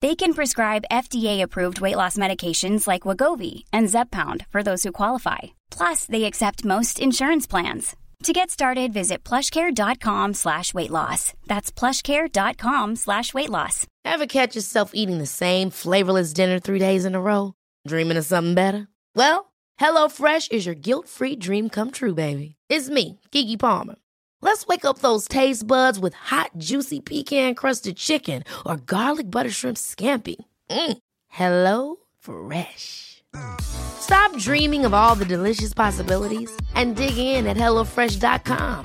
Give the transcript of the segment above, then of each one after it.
They can prescribe FDA-approved weight loss medications like Wagovi and Zepbound for those who qualify. Plus, they accept most insurance plans. To get started, visit plushcare.com slash weight loss. That's plushcare.com slash weight loss. Ever catch yourself eating the same flavorless dinner three days in a row? Dreaming of something better? Well, HelloFresh is your guilt-free dream come true, baby. It's me, Kiki Palmer. Let's wake up those taste buds with hot, juicy pecan-crusted chicken or garlic butter shrimp scampi. Mm. Hello Fresh. Stop dreaming of all the delicious possibilities and dig in at HelloFresh.com.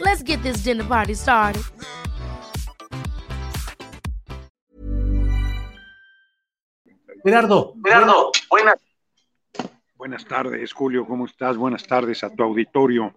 Let's get this dinner party started. Gerardo. Gerardo, buenas. Buenas tardes, Julio, ¿cómo estás? Buenas tardes a tu auditorio.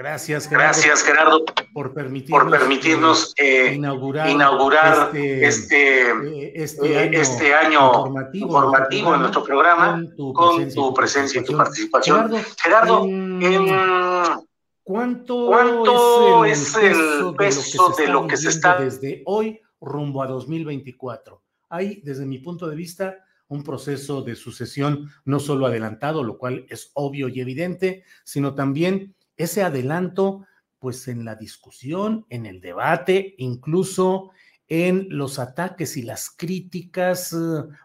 Gracias, Gerardo. Gracias, Gerardo, por permitirnos, por permitirnos eh, inaugurar, inaugurar este, este, este, eh, año, este año informativo, informativo en nuestro programa con tu presencia, y tu participación. Gerardo, Gerardo, ¿cuánto, ¿cuánto es el es peso, de lo que se está, que se está- desde hoy rumbo a 2024? Hay, desde mi punto de vista, un proceso de sucesión no solo adelantado, lo cual es obvio y evidente, sino también ese adelanto, pues en la discusión, en el debate, incluso en los ataques y las críticas eh,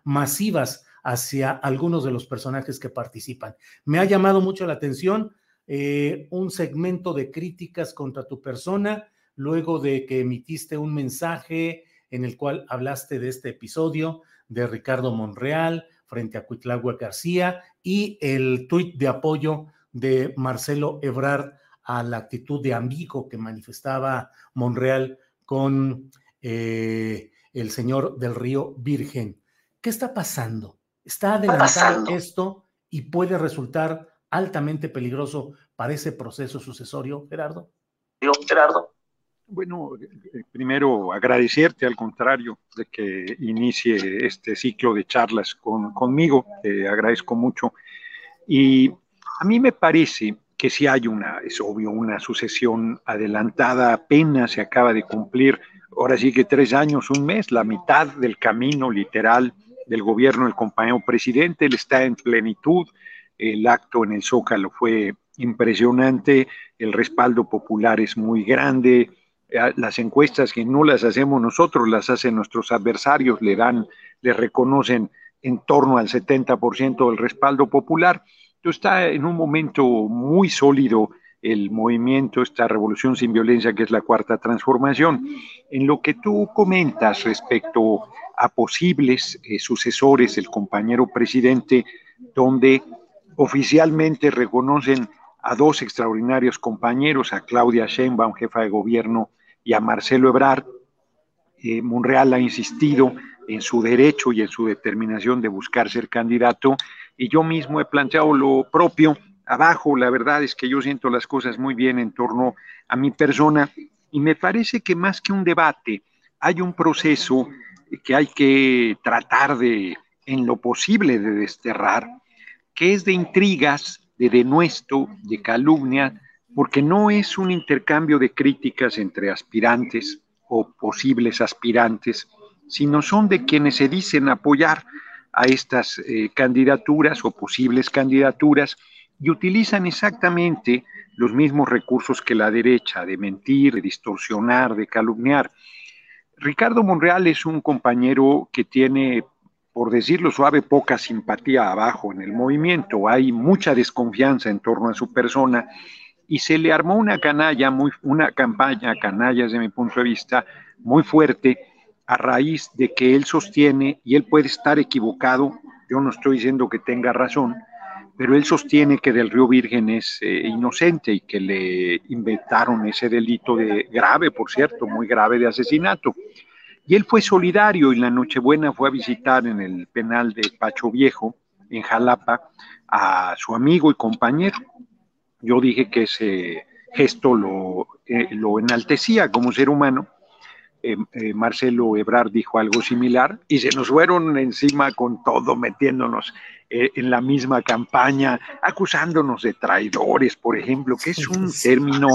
masivas hacia algunos de los personajes que participan. Me ha llamado mucho la atención eh, un segmento de críticas contra tu persona, luego de que emitiste un mensaje en el cual hablaste de este episodio de Ricardo Monreal frente a Cuitlagua García y el tuit de apoyo de Marcelo Ebrard a la actitud de amigo que manifestaba Monreal con eh, el señor del Río Virgen. ¿Qué está pasando? ¿Está adelantado pasando? esto y puede resultar altamente peligroso para ese proceso sucesorio, Gerardo? Gerardo. Bueno, eh, primero agradecerte al contrario de que inicie este ciclo de charlas con, conmigo, te agradezco mucho. Y a mí me parece que si hay una, es obvio, una sucesión adelantada, apenas se acaba de cumplir, ahora sí que tres años, un mes, la mitad del camino literal del gobierno del compañero presidente, él está en plenitud, el acto en el Zócalo fue impresionante, el respaldo popular es muy grande, eh, las encuestas que no las hacemos nosotros, las hacen nuestros adversarios, le dan, le reconocen en torno al 70% del respaldo popular. Está en un momento muy sólido el movimiento, esta revolución sin violencia que es la cuarta transformación. En lo que tú comentas respecto a posibles eh, sucesores del compañero presidente, donde oficialmente reconocen a dos extraordinarios compañeros, a Claudia Sheinbaum, jefa de gobierno, y a Marcelo Ebrard. Eh, Monreal ha insistido en su derecho y en su determinación de buscar ser candidato, y yo mismo he planteado lo propio. Abajo, la verdad es que yo siento las cosas muy bien en torno a mi persona, y me parece que más que un debate, hay un proceso que hay que tratar de, en lo posible, de desterrar, que es de intrigas, de denuesto, de calumnia, porque no es un intercambio de críticas entre aspirantes o posibles aspirantes, sino son de quienes se dicen apoyar a estas eh, candidaturas o posibles candidaturas y utilizan exactamente los mismos recursos que la derecha, de mentir, de distorsionar, de calumniar. Ricardo Monreal es un compañero que tiene por decirlo suave, poca simpatía abajo en el movimiento, hay mucha desconfianza en torno a su persona y se le armó una canalla, muy, una campaña canalla desde mi punto de vista, muy fuerte a raíz de que él sostiene, y él puede estar equivocado, yo no estoy diciendo que tenga razón, pero él sostiene que del Río Virgen es eh, inocente y que le inventaron ese delito de grave, por cierto, muy grave de asesinato. Y él fue solidario y la Nochebuena fue a visitar en el penal de Pacho Viejo en Jalapa a su amigo y compañero. Yo dije que ese gesto lo, eh, lo enaltecía como ser humano. Eh, eh, Marcelo Ebrard dijo algo similar y se nos fueron encima con todo, metiéndonos en la misma campaña, acusándonos de traidores, por ejemplo, que es un término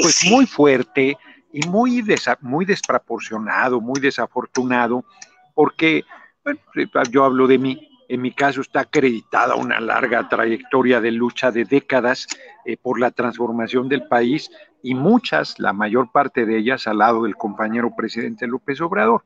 pues muy fuerte y muy, muy desproporcionado, muy desafortunado, porque bueno, yo hablo de mí, en mi caso está acreditada una larga trayectoria de lucha de décadas eh, por la transformación del país y muchas, la mayor parte de ellas al lado del compañero presidente López Obrador.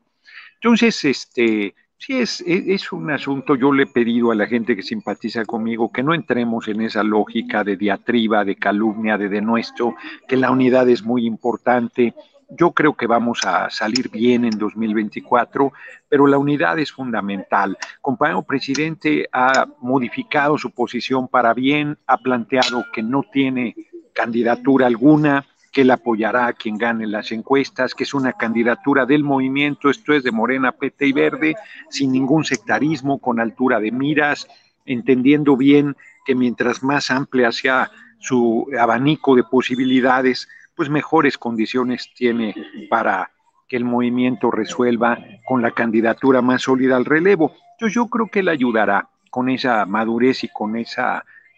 Entonces, este, sí es, es, un asunto, yo le he pedido a la gente que simpatiza conmigo que no entremos en esa lógica de diatriba, de calumnia, de denuesto, que la unidad es muy importante, yo creo que vamos a salir bien en 2024, pero la unidad es fundamental. Compañero presidente ha modificado su posición para bien, ha planteado que no tiene candidatura alguna, que él apoyará a quien gane las encuestas, que es una candidatura del movimiento, esto es de Morena, Pete y Verde, sin ningún sectarismo, con altura de miras, entendiendo bien que mientras más amplia sea su abanico de posibilidades, pues mejores condiciones tiene para que el movimiento resuelva con la candidatura más sólida al relevo. Entonces yo creo que él ayudará con esa madurez y con ese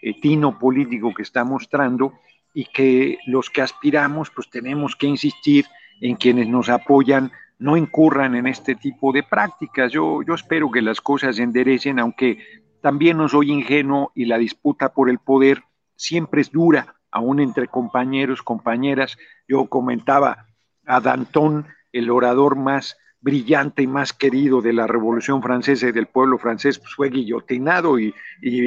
eh, tino político que está mostrando y que los que aspiramos pues tenemos que insistir en quienes nos apoyan no incurran en este tipo de prácticas. Yo, yo espero que las cosas se enderecen, aunque también no soy ingenuo y la disputa por el poder siempre es dura aún entre compañeros, compañeras. Yo comentaba a Danton, el orador más brillante y más querido de la Revolución Francesa y del pueblo francés, pues fue guillotinado y,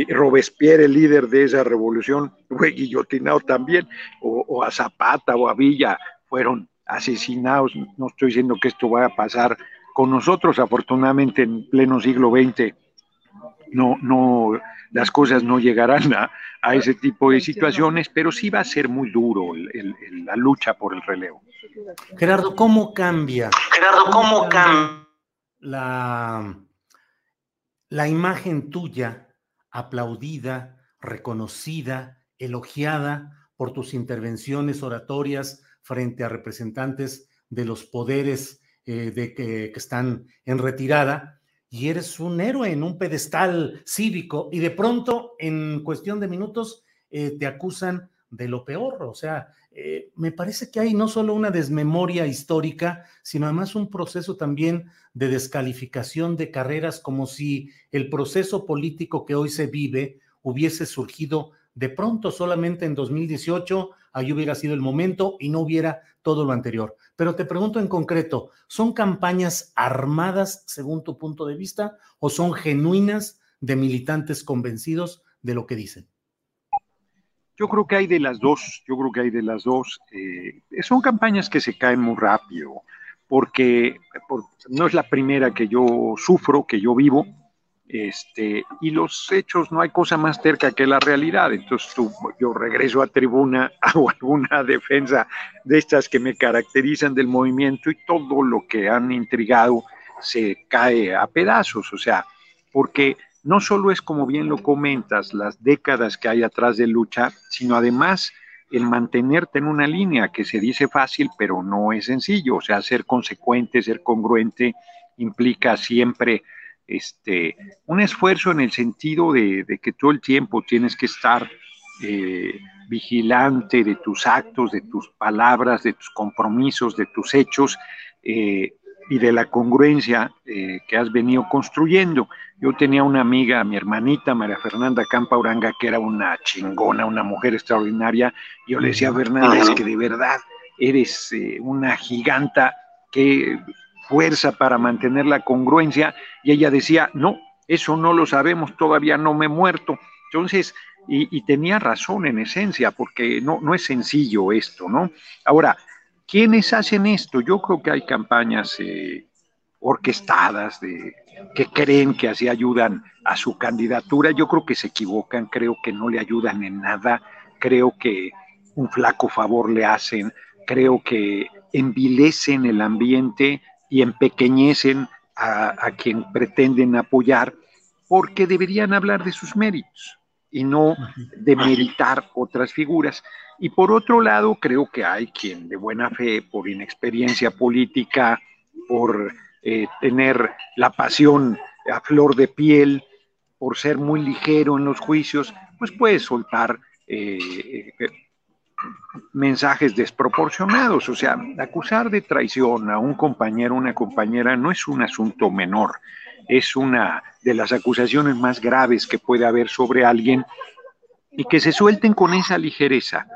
Robespierre, el líder de esa revolución, fue guillotinado también, o, a Zapata o a Villa fueron asesinados. No estoy diciendo que esto vaya a pasar con nosotros, afortunadamente en pleno siglo XX no, no, las cosas no llegarán a, ese tipo de situaciones, pero sí va a ser muy duro la lucha por el relevo. Gerardo, ¿cómo cambia? Gerardo, ¿cómo cambia? La, la imagen tuya, aplaudida, reconocida, elogiada por tus intervenciones oratorias frente a representantes de los poderes eh, de que, que están en retirada, y eres un héroe en un pedestal cívico y de pronto en cuestión de minutos eh, te acusan de lo peor. O sea, eh, me parece que hay no solo una desmemoria histórica, sino además un proceso también de descalificación de carreras como si el proceso político que hoy se vive hubiese surgido de pronto solamente en 2018, ahí hubiera sido el momento y no hubiera todo lo anterior. Pero te pregunto en concreto, ¿son campañas armadas según tu punto de vista o son genuinas de militantes convencidos de lo que dicen? Yo creo que hay de las dos, yo creo que hay de las dos. Eh, son campañas que se caen muy rápido, porque no es la primera que yo sufro, que yo vivo, este, y los hechos, no hay cosa más cerca que la realidad. Entonces yo regreso a tribuna, hago alguna defensa de estas que me caracterizan del movimiento y todo lo que han intrigado se cae a pedazos. O sea, porque no solo es como bien lo comentas, las décadas que hay atrás de lucha, sino además el mantenerte en una línea que se dice fácil, pero no es sencillo. O sea, ser consecuente, ser congruente, implica siempre este, un esfuerzo en el sentido de, que todo el tiempo tienes que estar eh, vigilante de tus actos, de tus palabras, de tus compromisos, de tus hechos eh, y de la congruencia eh, que has venido construyendo. Yo tenía una amiga, mi hermanita María Fernanda Campa Uranga, que era una chingona, una mujer extraordinaria. Yo le decía a Fernanda, es que de verdad eres una giganta que fuerza para mantener la congruencia y ella decía, no, eso no lo sabemos, todavía no me he muerto. Entonces, y, tenía razón en esencia, porque no, no es sencillo esto, ¿no? Ahora, ¿quiénes hacen esto? Yo creo que hay campañas eh, orquestadas de, que creen que así ayudan a su candidatura. Yo creo que se equivocan, creo que no le ayudan en nada, creo que un flaco favor le hacen, creo que envilecen el ambiente y empequeñecen a, quien pretenden apoyar, porque deberían hablar de sus méritos y no de meritar otras figuras. Y por otro lado, creo que hay quien de buena fe, por inexperiencia política, por eh, tener la pasión a flor de piel, por ser muy ligero en los juicios, pues puede soltar eh, eh, mensajes desproporcionados. O sea, acusar de traición a un compañero o una compañera no es un asunto menor es una de las acusaciones más graves que puede haber sobre alguien y que se suelten con esa ligereza,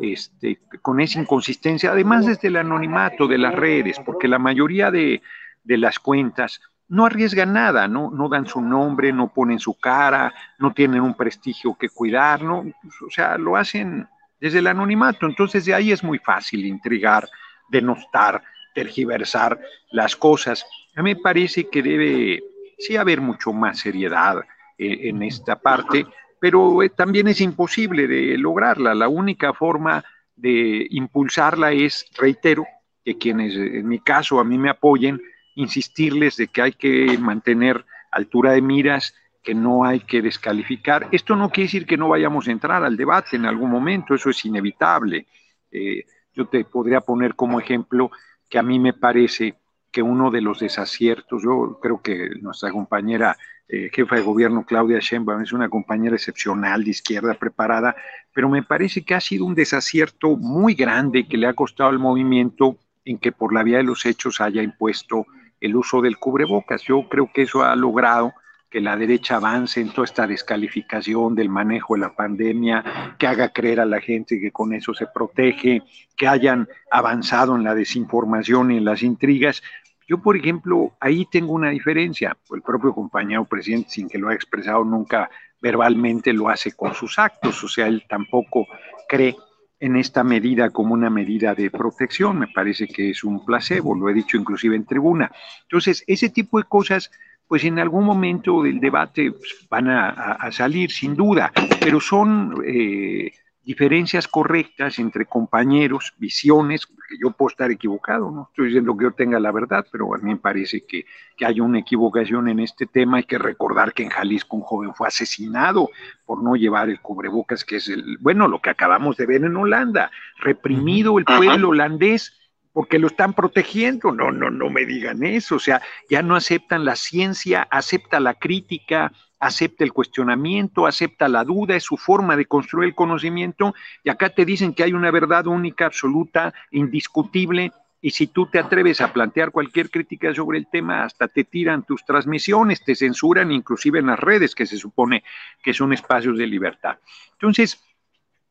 este, con esa inconsistencia, además desde el anonimato de las redes, porque la mayoría de, las cuentas no arriesgan nada, ¿no? no dan su nombre, no ponen su cara, no tienen un prestigio que cuidar, ¿no? o sea, lo hacen desde el anonimato, entonces de ahí es muy fácil intrigar, denostar, tergiversar las cosas. A mí me parece que debe sí haber mucho más seriedad eh, en esta parte, pero eh, también es imposible de lograrla. La única forma de impulsarla es, reitero, que quienes en mi caso a mí me apoyen, insistirles de que hay que mantener altura de miras, que no hay que descalificar. Esto no quiere decir que no vayamos a entrar al debate en algún momento, eso es inevitable. Eh, yo te podría poner como ejemplo que a mí me parece que uno de los desaciertos, yo creo que nuestra compañera eh, jefa de gobierno Claudia Sheinbaum es una compañera excepcional de izquierda preparada, pero me parece que ha sido un desacierto muy grande que le ha costado al movimiento en que por la vía de los hechos haya impuesto el uso del cubrebocas. Yo creo que eso ha logrado que la derecha avance en toda esta descalificación del manejo de la pandemia, que haga creer a la gente que con eso se protege, que hayan avanzado en la desinformación y en las intrigas. Yo, por ejemplo, ahí tengo una diferencia. El propio compañero presidente, sin que lo haya expresado nunca verbalmente, lo hace con sus actos. O sea, él tampoco cree en esta medida como una medida de protección. Me parece que es un placebo, lo he dicho inclusive en tribuna. Entonces, ese tipo de cosas pues en algún momento del debate pues, van a, salir, sin duda, pero son eh, diferencias correctas entre compañeros, visiones, que yo puedo estar equivocado, no estoy diciendo que yo tenga la verdad, pero a mí me parece que, que hay una equivocación en este tema. Hay que recordar que en Jalisco un joven fue asesinado por no llevar el cubrebocas, que es el, bueno, lo que acabamos de ver en Holanda, reprimido el pueblo holandés porque lo están protegiendo. No, no, no me digan eso. O sea, ya no aceptan la ciencia, acepta la crítica, acepta el cuestionamiento, acepta la duda, es su forma de construir el conocimiento. Y acá te dicen que hay una verdad única, absoluta, indiscutible. Y si tú te atreves a plantear cualquier crítica sobre el tema, hasta te tiran tus transmisiones, te censuran, inclusive en las redes, que se supone que son espacios de libertad. Entonces,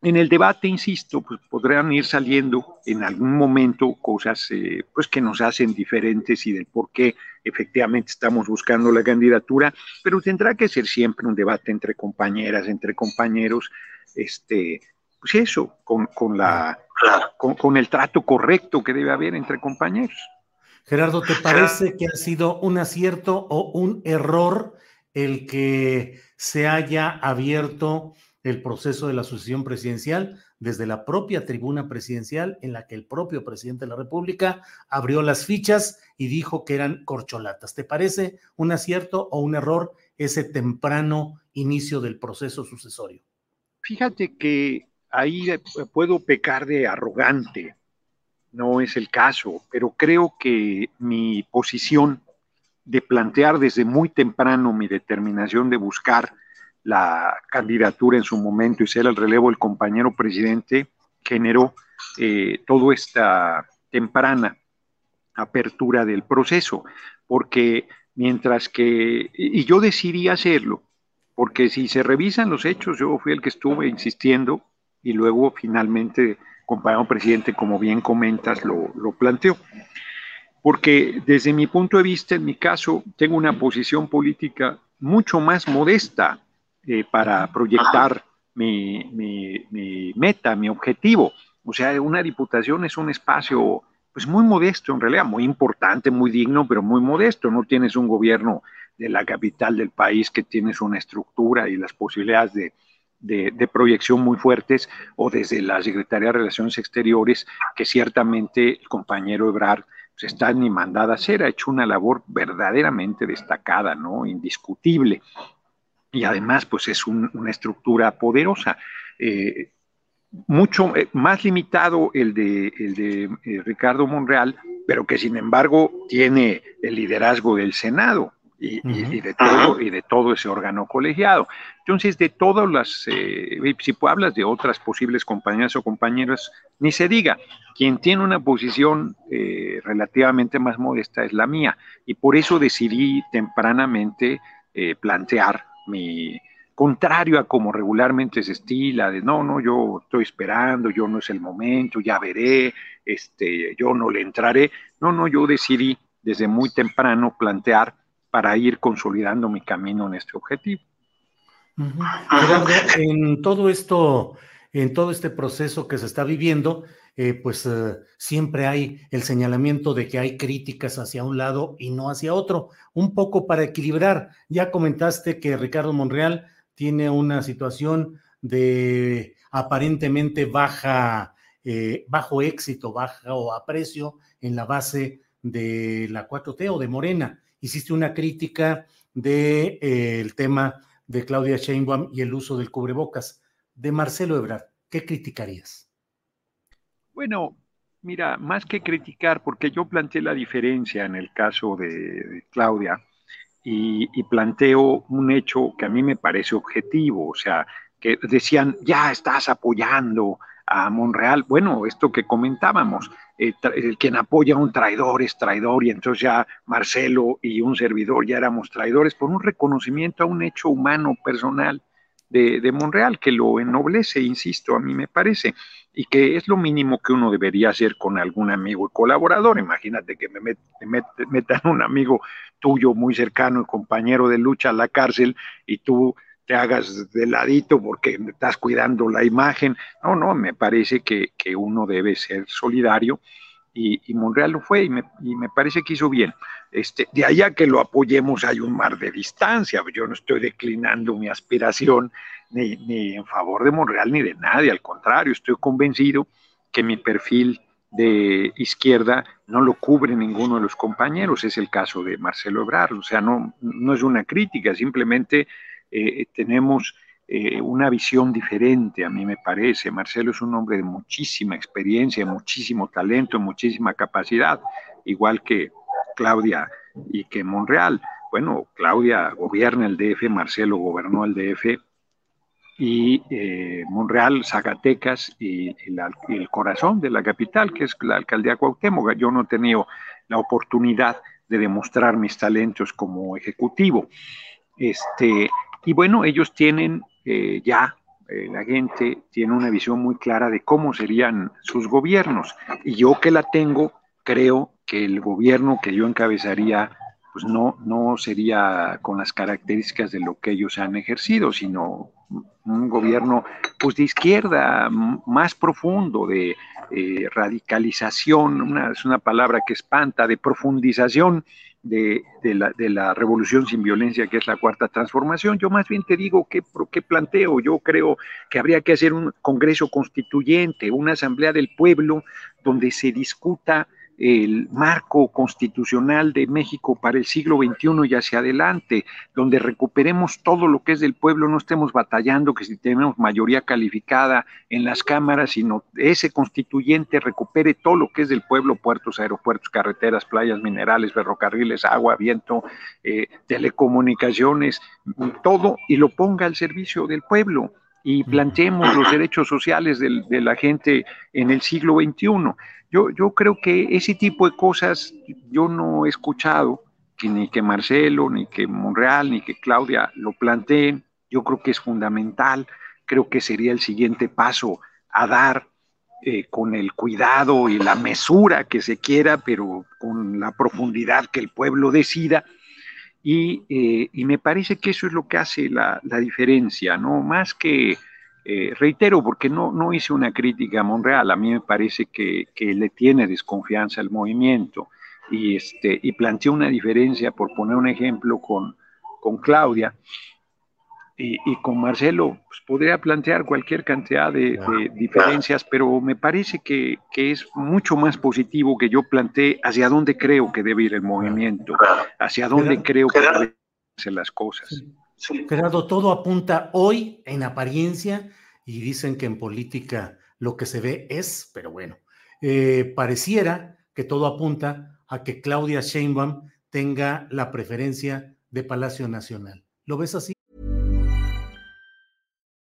en el debate, insisto, pues podrán ir saliendo en algún momento cosas eh, pues que nos hacen diferentes y del por qué efectivamente estamos buscando la candidatura, pero tendrá que ser siempre un debate entre compañeras, entre compañeros, este, pues eso, con, la, con, con el trato correcto que debe haber entre compañeros. Gerardo, ¿te parece que ha sido un acierto o un error el que se haya abierto el proceso de la sucesión presidencial desde la propia tribuna presidencial en la que el propio presidente de la República abrió las fichas y dijo que eran corcholatas. ¿Te parece un acierto o un error ese temprano inicio del proceso sucesorio? Fíjate que ahí puedo pecar de arrogante, no es el caso, pero creo que mi posición de plantear desde muy temprano mi determinación de buscar la candidatura en su momento y ser el relevo del compañero presidente, generó eh, toda esta temprana apertura del proceso, porque mientras que, y yo decidí hacerlo, porque si se revisan los hechos, yo fui el que estuve insistiendo y luego finalmente, compañero presidente, como bien comentas, lo, lo planteó. Porque desde mi punto de vista, en mi caso, tengo una posición política mucho más modesta eh, para proyectar mi, meta, mi objetivo. O sea, una diputación es un espacio pues muy modesto en realidad, muy importante, muy digno, pero muy modesto. No tienes un gobierno de la capital del país que tienes una estructura y las posibilidades de, de, proyección muy fuertes, o desde la Secretaría de Relaciones Exteriores, que ciertamente el compañero Ebrard pues, está ni mandada a hacer, ha hecho una labor verdaderamente destacada, ¿no? Indiscutible. Y además pues es una estructura poderosa. Eh, mucho eh, más limitado el de, el de eh, Ricardo Monreal, pero que sin embargo tiene el liderazgo del Senado y, de todo, y de todo ese órgano colegiado. Entonces, de todas las, eh, si hablas de otras posibles compañeras o compañeros, ni se diga, quien tiene una posición relativamente más modesta es la mía, y por eso decidí tempranamente plantear mi, contrario a como regularmente se estila, de no, no, yo estoy esperando, yo no es el momento, ya veré, este, yo no le entraré. No, no, yo decidí desde muy temprano plantear para ir consolidando mi camino en este objetivo. en todo esto, en todo este proceso que se está viviendo, eh, pues eh, siempre hay el señalamiento de que hay críticas hacia un lado y no hacia otro, un poco para equilibrar. Ya comentaste que Ricardo Monreal tiene una situación de aparentemente baja, eh, bajo éxito, bajo aprecio en la base de la 4T o de Morena. Hiciste una crítica del de, eh, tema de Claudia Sheinbaum y el uso del cubrebocas. De Marcelo Ebrard, ¿qué criticarías? Bueno, mira, más que criticar, porque yo planteé la diferencia en el caso de Claudia, y, planteo un hecho que a mí me parece objetivo, o sea, que decían, ya estás apoyando a Monreal. Bueno, esto que comentábamos, el quien apoya a un traidor es traidor y entonces ya Marcelo y un servidor ya éramos traidores por un reconocimiento a un hecho humano personal de, de Monreal que lo ennoblece, insisto, a mí me parece y que es lo mínimo que uno debería hacer con algún amigo y colaborador. Imagínate que me, metan un amigo tuyo muy cercano y compañero de lucha a la cárcel y tú te hagas de ladito porque estás cuidando la imagen. No, no, me parece que, uno debe ser solidario y, Monreal lo fue y me, y me, parece que hizo bien. Este, de allá que lo apoyemos hay un mar de distancia, yo no estoy declinando mi aspiración ni, en favor de Monreal ni de nadie, al contrario, estoy convencido que mi perfil de izquierda no lo cubre ninguno de los compañeros, es el caso de Marcelo Ebrard, o sea, no, no es una crítica, simplemente eh, tenemos eh, una visión diferente, a mí me parece. Marcelo es un hombre de muchísima experiencia, muchísimo talento, muchísima capacidad, igual que Claudia y que Monreal. Bueno, Claudia gobierna el DF, Marcelo gobernó el DF y eh, Monreal, Zacatecas y, el corazón de la capital, que es la alcaldía Cuauhtémoc. Yo no he tenido la oportunidad de demostrar mis talentos como ejecutivo. Este, y bueno, ellos tienen eh, ya, eh, la gente tiene una visión muy clara de cómo serían sus gobiernos. Y yo que la tengo, creo que el gobierno que yo encabezaría pues no, no sería con las características de lo que ellos han ejercido, sino un gobierno pues de izquierda más profundo, de eh, radicalización, es una palabra que espanta, de profundización de, la, de, la, revolución sin violencia que es la cuarta transformación. Yo más bien te digo que, que planteo, yo creo que habría que hacer un Congreso constituyente, una asamblea del pueblo donde se discuta el marco constitucional de México para el siglo XXI y hacia adelante, donde recuperemos todo lo que es del pueblo, no estemos batallando que si tenemos mayoría calificada en las cámaras, sino ese constituyente recupere todo lo que es del pueblo, puertos, aeropuertos, carreteras, playas, minerales, ferrocarriles, agua, viento, eh, telecomunicaciones, todo, y lo ponga al servicio del pueblo y planteemos los derechos sociales de la gente en el siglo XXI. Yo, yo creo que ese tipo de cosas yo no he escuchado que ni que Marcelo, ni que Monreal, ni que Claudia lo planteen. Yo creo que es fundamental, creo que sería el siguiente paso a dar eh, con el cuidado y la mesura que se quiera, pero con la profundidad que el pueblo decida. Y, eh, y me parece que eso es lo que hace la, la diferencia, ¿no? Más que eh, reitero, porque no, no hice una crítica a Monreal, a mí me parece que, le tiene desconfianza al movimiento y, este, y planteó una diferencia, por poner un ejemplo, con, con Claudia y, con Marcelo, pues podría plantear cualquier cantidad de, diferencias, pero me parece que, es mucho más positivo que yo plantee hacia dónde creo que debe ir el movimiento, hacia dónde creo que deben ser las cosas. Gerardo, todo apunta hoy en apariencia y dicen que en política lo que se ve es, pero bueno, eh, pareciera que todo apunta a que Claudia Sheinbaum tenga la preferencia de Palacio Nacional. ¿Lo ves así?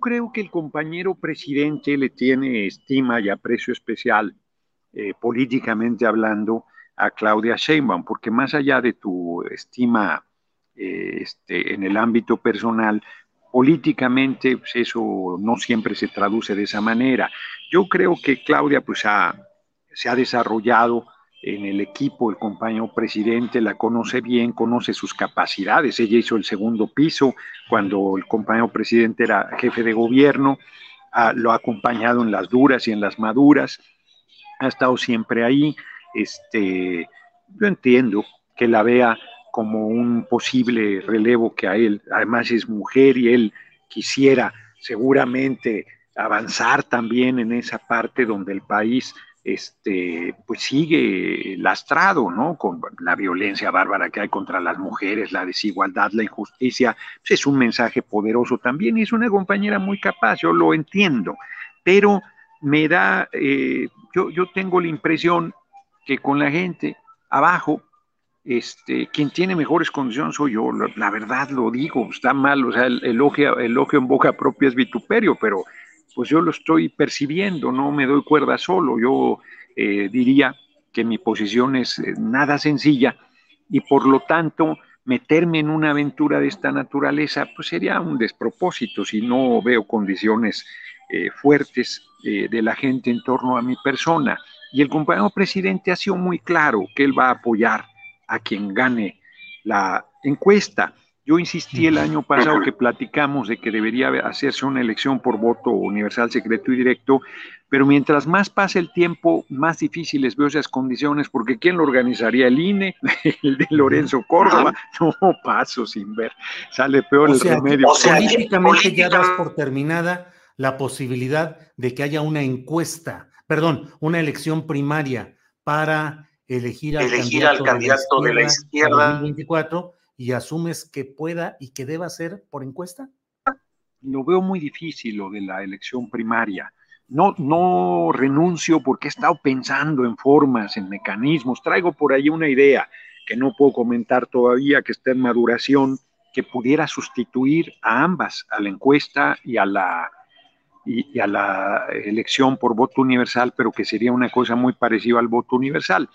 Creo que el compañero presidente le tiene estima y aprecio especial, eh, políticamente hablando, a Claudia Sheinbaum, porque más allá de tu estima eh, este, en el ámbito personal, políticamente pues eso no siempre se traduce de esa manera. Yo creo que Claudia pues se ha desarrollado en el equipo, el compañero presidente la conoce bien, conoce sus capacidades. Ella hizo el segundo piso cuando el compañero presidente era jefe de gobierno, lo ha acompañado en las duras y en las maduras, ha estado siempre ahí. Este, yo entiendo que la vea como un posible relevo que a él, además es mujer y él quisiera seguramente avanzar también en esa parte donde el país este, pues sigue lastrado, ¿no? Con la violencia bárbara que hay contra las mujeres, la desigualdad, la injusticia, pues es un mensaje poderoso también y es una compañera muy capaz, yo lo entiendo, pero me da, eh, yo, yo tengo la impresión que con la gente abajo, este, quien tiene mejores condiciones soy yo, la, verdad lo digo, está mal, o sea, el elogio, elogio en boca propia es vituperio, pero pues yo lo estoy percibiendo, no me doy cuerda solo. Yo eh, diría que mi posición es eh, nada sencilla y por lo tanto meterme en una aventura de esta naturaleza pues sería un despropósito si no veo condiciones eh, fuertes de la gente en torno a mi persona. Y el compañero presidente ha sido muy claro que él va a apoyar a quien gane la encuesta. Yo insistí el año pasado que platicamos de que debería hacerse una elección por voto universal, secreto y directo, pero mientras más pase el tiempo, más difíciles veo esas condiciones, porque ¿quién lo organizaría? ¿El INE? ¿El de Lorenzo Córdoba? No, paso sin ver. Sale peor el remedio. O sea, políticamente ya das por terminada la posibilidad de que haya una encuesta, perdón, una elección primaria para elegir al candidato, de la izquierda, de y asumes que pueda y que deba ser por encuesta? Lo veo muy difícil lo de la elección primaria. No, no renuncio porque he estado pensando en formas, en mecanismos. Traigo por ahí una idea que no puedo comentar todavía, que está en maduración, que pudiera sustituir a ambas, a la encuesta y a la, y a la elección por voto universal, pero que sería una cosa muy parecida al voto universal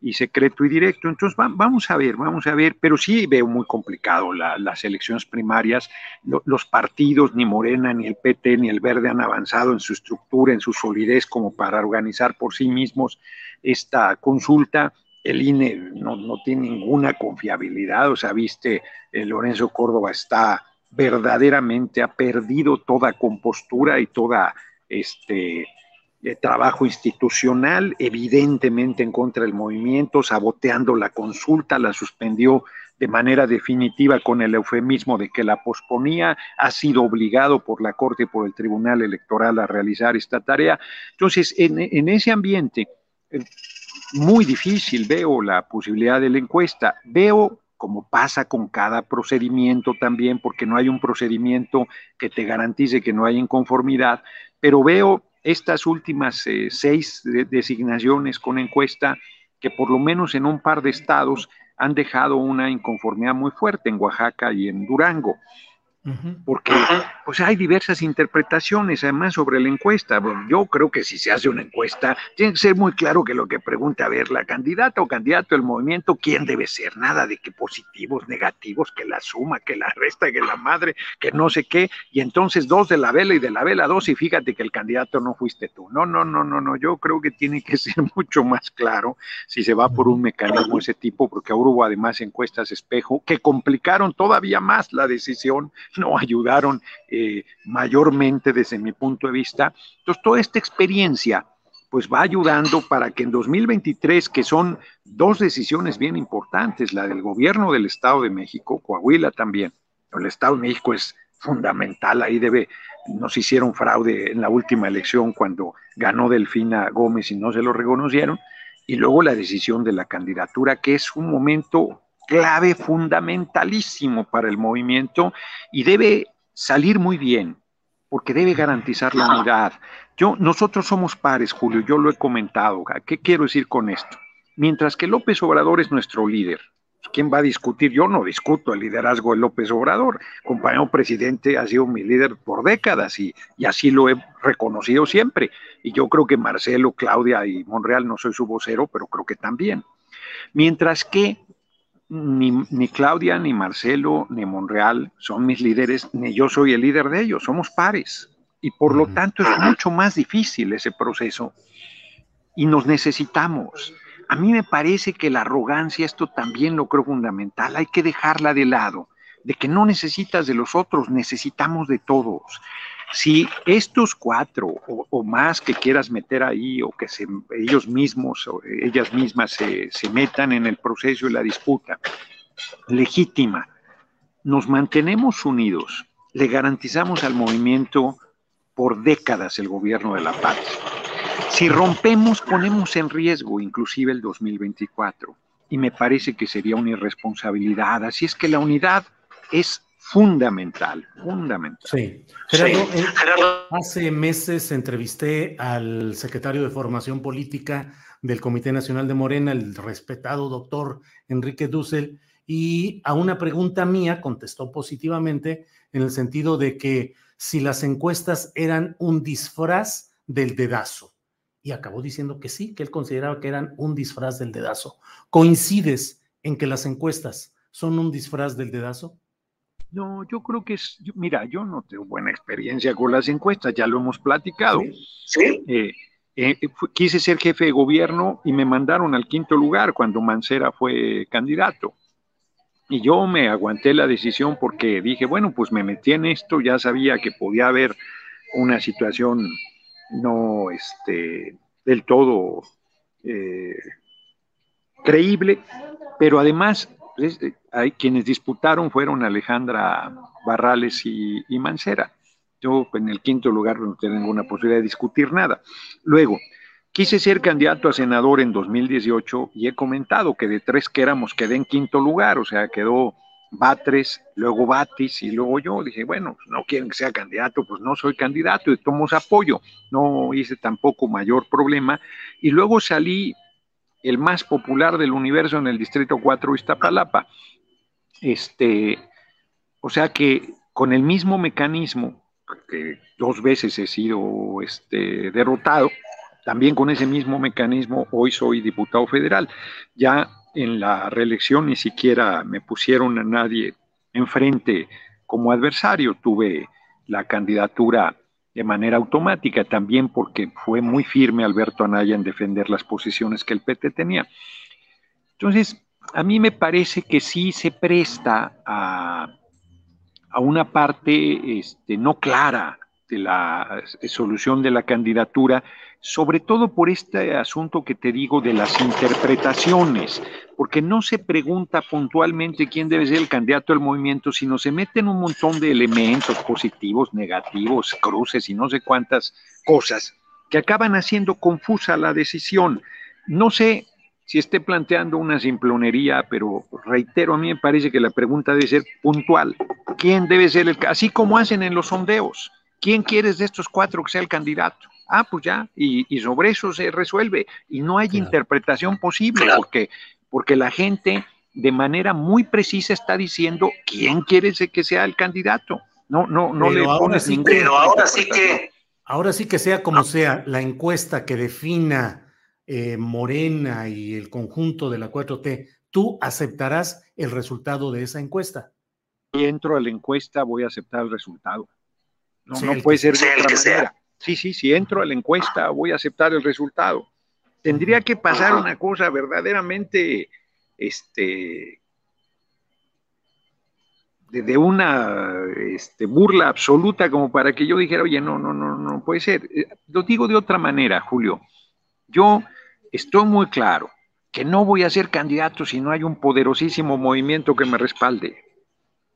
y secreto y directo. Entonces vamos a ver, vamos a ver, pero sí veo muy complicado las elecciones primarias. los partidos, ni Morena, ni el PT, ni el Verde han avanzado en su estructura, en su solidez como para organizar por sí mismos esta consulta. El INE no, no tiene ninguna confiabilidad, o sea, viste, eh, Lorenzo Córdoba está verdaderamente, ha perdido toda compostura y toda este, trabajo institucional, evidentemente en contra del movimiento, saboteando la consulta, la suspendió de manera definitiva con el eufemismo de que la posponía, ha sido obligado por la Corte y por el Tribunal Electoral a realizar esta tarea. Entonces, en, en ese ambiente, eh, muy difícil veo la posibilidad de la encuesta, veo como pasa con cada procedimiento también, porque no hay un procedimiento que te garantice que no hay inconformidad, pero veo estas últimas eh, seis designaciones con encuesta que por lo menos en un par de estados han dejado una inconformidad muy fuerte en Oaxaca y en Durango porque pues hay diversas interpretaciones además sobre la encuesta. yo creo que si se hace una encuesta, tiene que ser muy claro que lo que pregunta, a ver, la candidata o candidato del movimiento, ¿quién debe ser? Nada de que positivos, negativos, que la suma, que la resta, que la madre, que no sé qué, y entonces dos de la vela y de la vela dos, y fíjate que el candidato no fuiste tú. No, no, no, no, no, yo creo que tiene que ser mucho más claro si se va por un mecanismo ese tipo, porque ahora hubo además encuestas espejo que complicaron todavía más la decisión no ayudaron eh, mayormente desde mi punto de vista. Entonces, toda esta experiencia pues va ayudando para que en 2023, que son dos decisiones bien importantes, la del gobierno del Estado de México, Coahuila también, el Estado de México es fundamental, ahí debe, nos hicieron fraude en la última elección cuando ganó Delfina Gómez y no se lo reconocieron, y luego la decisión de la candidatura, que es un momento clave fundamentalísimo para el movimiento y debe salir muy bien, porque debe garantizar la unidad. Yo, nosotros somos pares, Julio, yo lo he comentado. ¿Qué quiero decir con esto? Mientras que López Obrador es nuestro líder, ¿quién va a discutir? Yo no discuto el liderazgo de López Obrador. Compañero presidente ha sido mi líder por décadas y, y, así lo he reconocido siempre. Y yo creo que Marcelo, Claudia y Monreal, no soy su vocero, pero creo que también. Mientras que ni, Claudia, ni Marcelo, ni Monreal son mis líderes, ni yo soy el líder de ellos, somos pares. Y por lo tanto es mucho más difícil ese proceso y nos necesitamos. A mí me parece que la arrogancia, esto también lo creo fundamental, hay que dejarla de lado, de que no necesitas de los otros, necesitamos de todos. Si estos cuatro o, más que quieras meter ahí o que ellos mismos o ellas mismas se, se metan en el proceso y la disputa legítima, nos mantenemos unidos, le garantizamos al movimiento por décadas el gobierno de la paz. Si rompemos, ponemos en riesgo inclusive el 2024. Y me parece que sería una irresponsabilidad. Así es que la unidad es fundamental, fundamental. Sí. Eh, hace meses entrevisté al secretario de Formación Política del Comité Nacional de Morena, el respetado doctor Enrique Dussel, y a una pregunta mía contestó positivamente en el sentido de que si las encuestas eran un disfraz del dedazo. Y acabó diciendo que sí, que él consideraba que eran un disfraz del dedazo. ¿Coincides en que las encuestas son un disfraz del dedazo? No, yo creo que es, mira, yo no tengo buena experiencia con las encuestas, ya lo hemos platicado. Sí. Eh, eh, quise ser jefe de gobierno y me mandaron al quinto lugar cuando Mancera fue candidato. Y yo me aguanté la decisión porque dije, bueno, pues me metí en esto, ya sabía que podía haber una situación no este, del todo eh, creíble, pero además pues, hay quienes disputaron fueron Alejandra Barrales y, Mancera. Yo en el quinto lugar no tengo ninguna posibilidad de discutir nada. Luego, quise ser candidato a senador en 2018 y he comentado que de tres que éramos quedé en quinto lugar, o sea, quedó Batres, luego Batis y luego yo. Dije, bueno, no quieren que sea candidato, pues no soy candidato y tomo apoyo. No hice tampoco mayor problema. Y luego salí el más popular del universo en el Distrito 4 Iztapalapa. Este, o sea que con el mismo mecanismo, que dos veces he sido este, derrotado, también con ese mismo mecanismo hoy soy diputado federal. Ya en la reelección ni siquiera me pusieron a nadie enfrente como adversario, tuve la candidatura de manera automática, también porque fue muy firme Alberto Anaya en defender las posiciones que el PT tenía. Entonces, a mí me parece que sí se presta a, a una parte este, no clara de la solución de la candidatura, sobre todo por este asunto que te digo de las interpretaciones, porque no se pregunta puntualmente quién debe ser el candidato del movimiento, sino se meten un montón de elementos positivos, negativos, cruces y no sé cuántas cosas que acaban haciendo confusa la decisión. No sé si esté planteando una simplonería, pero reitero, a mí me parece que la pregunta debe ser puntual. ¿Quién debe ser el, así como hacen en los sondeos? ¿Quién quieres de estos cuatro que sea el candidato? Ah, pues ya, y, sobre eso se resuelve. Y no hay interpretación posible porque, porque la gente de manera muy precisa está diciendo quién quiere que sea el candidato. No, no, no le pones ningún. Pero ahora sí que. Ahora sí que sea como sea, la encuesta que defina eh, Morena y el conjunto de la 4T, ¿tú aceptarás el resultado de esa encuesta? Si entro a la encuesta, voy a aceptar el resultado. No, no puede ser de otra manera. Sí, sí, si entro a la encuesta, voy a aceptar el resultado. Tendría que pasar una cosa verdaderamente, este, de, una este, burla absoluta como para que yo dijera, oye, no, no, no, no puede ser. Eh, lo digo de otra manera, Julio. Yo estoy muy claro que no voy a ser candidato si no hay un poderosísimo movimiento que me respalde.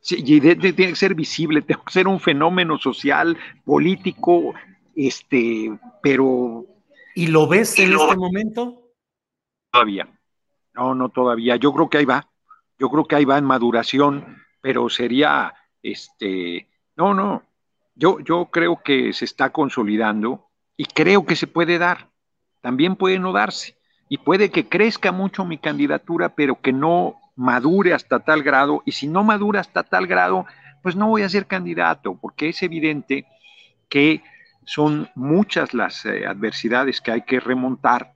Y tiene que ser visible, tengo que ser un fenómeno social, político, este, pero ¿Y lo ves en este momento? Todavía. No, no todavía. Yo creo que ahí va. Yo creo que ahí va en maduración, pero sería, este, no, no. Yo, yo creo que se está consolidando y creo que se puede dar. También puede no darse. Y puede que crezca mucho mi candidatura, pero que no madure hasta tal grado. Y si no madura hasta tal grado, pues no voy a ser candidato, porque es evidente que son muchas las eh, adversidades que hay que remontar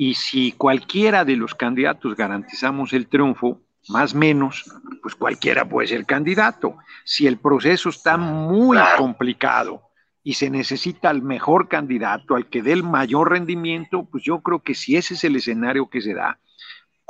y si cualquiera de los candidatos garantizamos el triunfo, más menos, pues cualquiera puede ser candidato. Si el proceso está muy complicado y se necesita el mejor candidato, al que dé el mayor rendimiento, pues yo creo que si ese es el escenario que se da,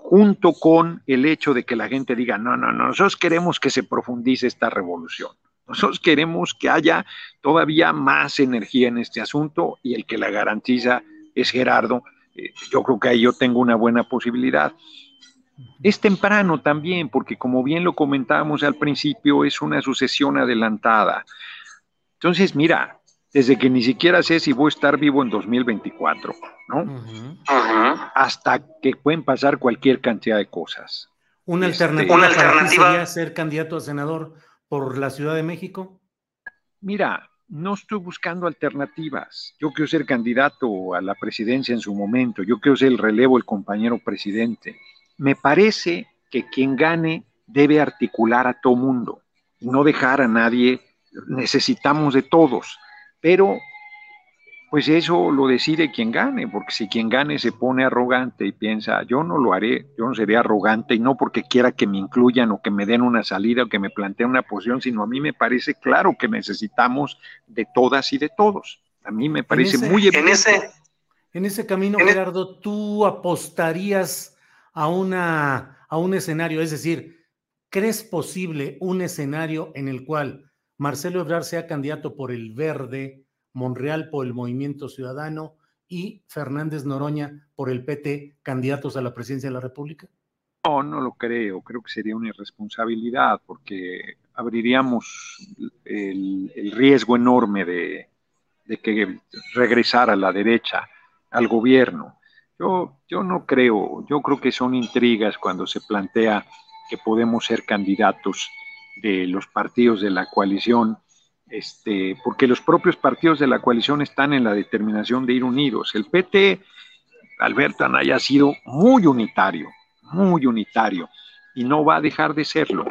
junto con el hecho de que la gente diga, no, no, no, nosotros queremos que se profundice esta revolución. Nosotros queremos que haya todavía más energía en este asunto y el que la garantiza es Gerardo. Eh, yo creo que ahí yo tengo una buena posibilidad. Es temprano también, porque como bien lo comentábamos al principio, es una sucesión adelantada. Entonces, mira, desde que ni siquiera sé si voy a estar vivo en 2024, ¿no? Hasta que pueden pasar cualquier cantidad de cosas. Una este, alternativa, una alternativa sería ser candidato a senador por la Ciudad de México? Mira, no estoy buscando alternativas. Yo quiero ser candidato a la presidencia en su momento. Yo quiero ser el relevo, el compañero presidente. Me parece que quien gane debe articular a todo mundo y no dejar a nadie. Necesitamos de todos, pero pues eso lo decide quien gane, porque si quien gane se pone arrogante y piensa, yo no lo haré, yo no seré arrogante y no porque quiera que me incluyan o que me den una salida o que me planteen una posición, sino a mí me parece claro que necesitamos de todas y de todos. A mí me parece muy evidente. En ese, en ese camino, Gerardo, ¿tú apostarías a, una, a un escenario? Es decir, ¿crees posible un escenario en el cual Marcelo Ebrard sea candidato por el verde? Monreal por el Movimiento Ciudadano y Fernández Noroña por el PT, candidatos a la presidencia de la República? No, no lo creo. Creo que sería una irresponsabilidad porque abriríamos el, riesgo enorme de, que regresara la derecha al gobierno. Yo, yo no creo, yo creo que son intrigas cuando se plantea que podemos ser candidatos de los partidos de la coalición este, porque los propios partidos de la coalición están en la determinación de ir unidos. El PT, Alberto Anaya, ha sido muy unitario, muy unitario, y no va a dejar de serlo.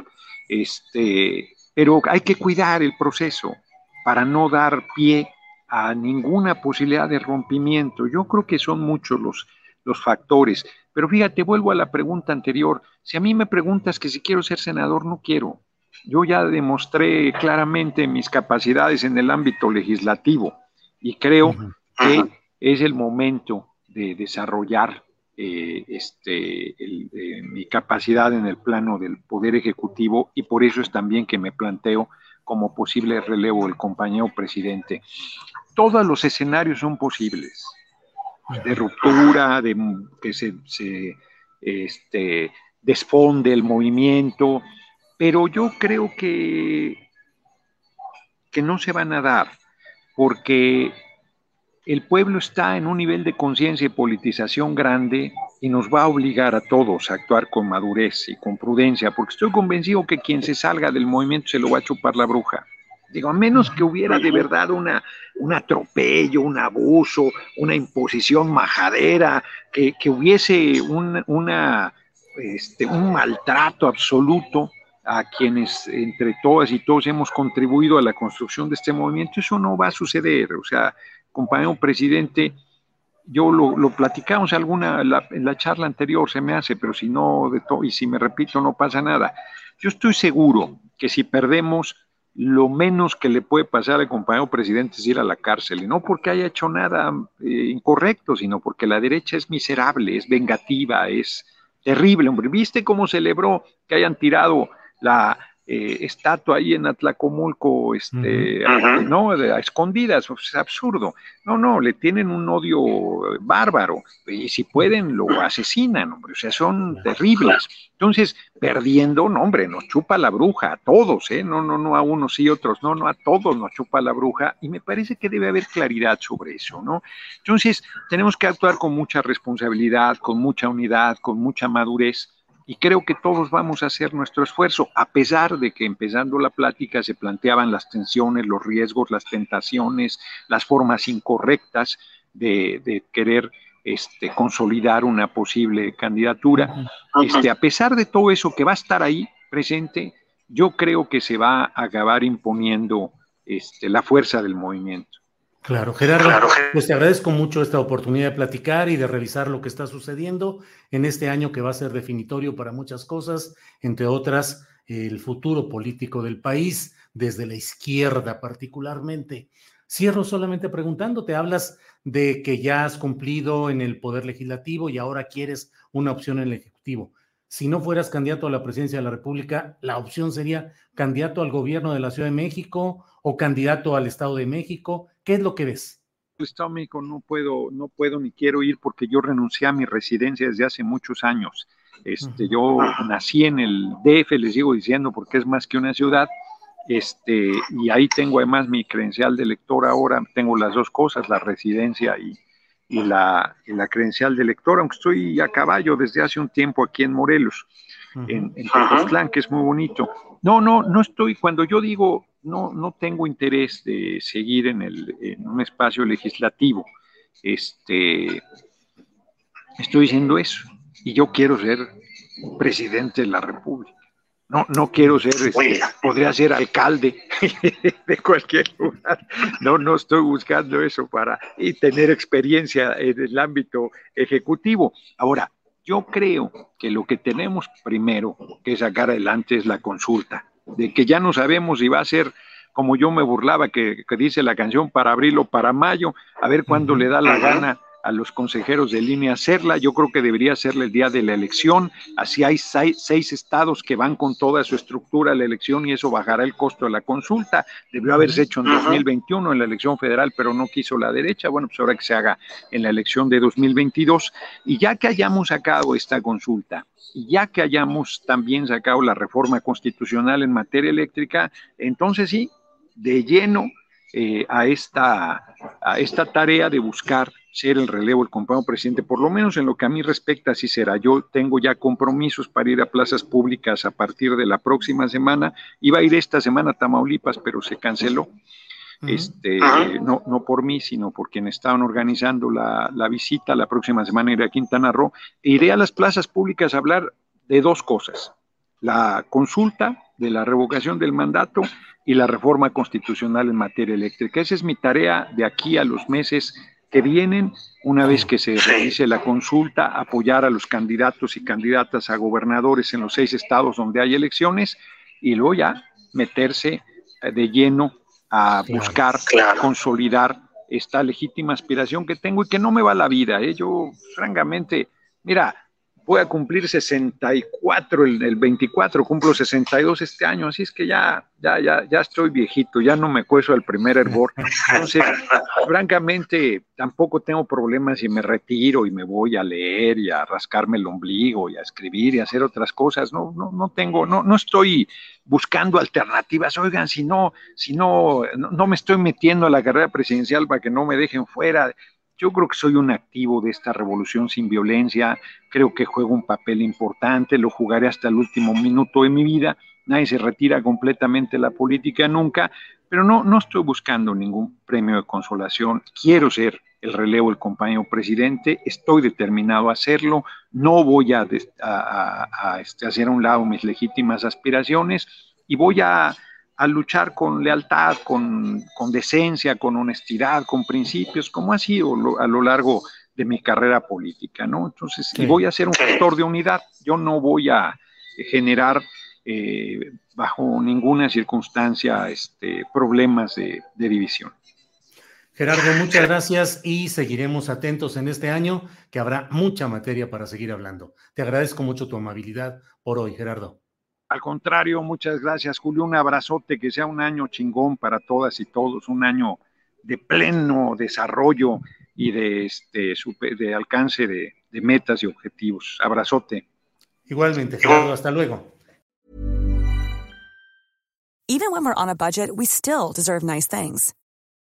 Este, pero hay que cuidar el proceso para no dar pie a ninguna posibilidad de rompimiento. Yo creo que son muchos los, los factores. Pero fíjate, vuelvo a la pregunta anterior. Si a mí me preguntas que si quiero ser senador, no quiero. Yo ya demostré claramente mis capacidades en el ámbito legislativo y creo que es el momento de desarrollar eh, este, eh, mi capacidad en el plano del Poder Ejecutivo y por eso es también que me planteo como posible relevo del compañero presidente. Todos los escenarios son posibles, de ruptura, de que se, se este, desfonde el movimiento, pero yo creo que, que no se van a dar, porque el pueblo está en un nivel de conciencia y politización grande y nos va a obligar a todos a actuar con madurez y con prudencia, porque estoy convencido que quien se salga del movimiento se lo va a chupar la bruja. Digo, a menos que hubiera de verdad una, un atropello, un abuso, una imposición majadera, que, hubiese una este, un maltrato absoluto a quienes entre todas y todos hemos contribuido a la construcción de este movimiento, eso no va a suceder. O sea, compañero presidente, yo lo, platicamos alguna en la charla anterior, se me hace, pero si no, de y si me repito, no pasa nada. Yo estoy seguro que si perdemos, lo menos que le puede pasar al compañero presidente es ir a la cárcel, y no porque haya hecho nada eh, incorrecto, sino porque la derecha es miserable, es vengativa, es terrible, hombre. ¿Viste cómo celebró que hayan tirado la eh, estatua ahí en Atlacomulco, este, ¿no? A escondidas, es absurdo. No, no, le tienen un odio bárbaro y si pueden lo asesinan, hombre, o sea, son terribles. Entonces, perdiendo, no, hombre, nos chupa la bruja a todos, ¿eh? No, no, no a unos y otros, no, no a todos nos chupa la bruja y me parece que debe haber claridad sobre eso, ¿no? Entonces, tenemos que actuar con mucha responsabilidad, con mucha unidad, con mucha madurez y creo que todos vamos a hacer nuestro esfuerzo, a pesar de que empezando la plática se planteaban las tensiones, los riesgos, las tentaciones, las formas incorrectas de, querer este, consolidar una posible candidatura. Este, a pesar de todo eso que va a estar ahí presente, yo creo que se va a acabar imponiendo este, la fuerza del movimiento. Claro, Gerardo, pues te agradezco mucho esta oportunidad de platicar y de revisar lo que está sucediendo en este año que va a ser definitorio para muchas cosas, entre otras el futuro político del país, desde la izquierda particularmente. Cierro solamente preguntándote, hablas de que ya has cumplido en el Poder Legislativo y ahora quieres una opción en el Ejecutivo. Si no fueras candidato a la presidencia de la República, la opción sería candidato al gobierno de la Ciudad de México o candidato al Estado de México ¿Qué es lo que ves? Estado México no puedo, no puedo ni quiero ir porque yo renuncié a mi residencia desde hace muchos años. Este, Yo nací en el DF, les sigo diciendo, porque es más que una ciudad. Este, y ahí tengo además mi credencial de elector ahora, tengo las dos cosas, la residencia y, la, la, credencial de elector, aunque estoy a caballo desde hace un tiempo aquí en Morelos, en, en que es muy bonito. No, no, no estoy, cuando yo digo no, no tengo interés de seguir en, el, en un espacio legislativo. Este, estoy diciendo eso. Y yo quiero ser presidente de la República. No, no quiero ser, este, podría ser alcalde de cualquier lugar. No, no estoy buscando eso para y tener experiencia en el ámbito ejecutivo. Ahora, yo creo que lo que tenemos primero que sacar adelante es la consulta de que ya no sabemos si va a ser como yo me burlaba que, dice la canción para abril o para mayo, a ver cuándo le da la gana a los consejeros de línea hacerla. Yo creo que debería serle el día de la elección. Así hay seis, estados que van con toda su estructura a la elección y eso bajará el costo de la consulta. Debió haberse hecho en 2021 en la elección federal, pero no quiso la derecha. Bueno, pues ahora que se haga en la elección de 2022. Y ya que hayamos sacado esta consulta, y ya que hayamos también sacado la reforma constitucional en materia eléctrica, entonces sí, de lleno eh, a, esta, a esta tarea de buscar ser el relevo del compañero presidente, por lo menos en lo que a mí respecta, así será. Yo tengo ya compromisos para ir a plazas públicas a partir de la próxima semana. Iba a ir esta semana a Tamaulipas, pero se canceló. Este, no, no por mí, sino por quienes estaban organizando la, la, visita. La próxima semana iré a Quintana Roo. E iré a las plazas públicas a hablar de dos cosas. La consulta de la revocación del mandato y la reforma constitucional en materia eléctrica. Esa es mi tarea de aquí a los meses que vienen, una vez que se realice la consulta, apoyar a los candidatos y candidatas a gobernadores en los seis estados donde hay elecciones y luego ya meterse eh, de lleno a buscar consolidar esta legítima aspiración que tengo y que no me va la vida. ¿eh? Yo, francamente, mira, voy a cumplir 64 el, el, 24, cumplo 62 este año, así es que ya, ya, ya, ya estoy viejito, ya no me cueso al primer hervor. Entonces, francamente, tampoco tengo problemas si me retiro y me voy a leer y a rascarme el ombligo y a escribir y a hacer otras cosas. No, no, no tengo, no, no estoy buscando alternativas. Oigan, si no, si no, no me estoy metiendo a la carrera presidencial para que no me dejen fuera yo creo que soy un activo de esta revolución sin violencia, creo que juego un papel importante, lo jugaré hasta el último minuto de mi vida, nadie se retira completamente de la política nunca, pero no, no estoy buscando ningún premio de consolación, quiero ser el relevo del compañero presidente. Estoy determinado a hacerlo. No voy a, este, hacer a un lado mis legítimas aspiraciones y voy a, luchar con lealtad, con, decencia, con honestidad, con principios, como ha sido a lo largo de mi carrera política, ¿no? Entonces, y voy a ser un gestor de unidad. Yo no voy a generar eh, bajo ninguna circunstancia este, problemas de división. Gerardo, muchas gracias y seguiremos atentos en este año, que habrá mucha materia para seguir hablando. Te agradezco mucho tu amabilidad por hoy, Gerardo. Al contrario, muchas gracias, Julio. Un abrazote, que sea un año chingón para todas y todos, un año de pleno desarrollo y de, este, de alcance de, de metas y objetivos. Abrazote. Igualmente, Gerardo, hasta luego. Even when we're on a budget, we still deserve nice things.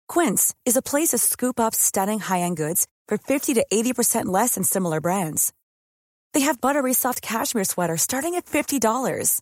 Quince is a place to scoop up stunning high-end goods for 50 to 80% less than similar brands. They have buttery soft cashmere sweaters starting at $50,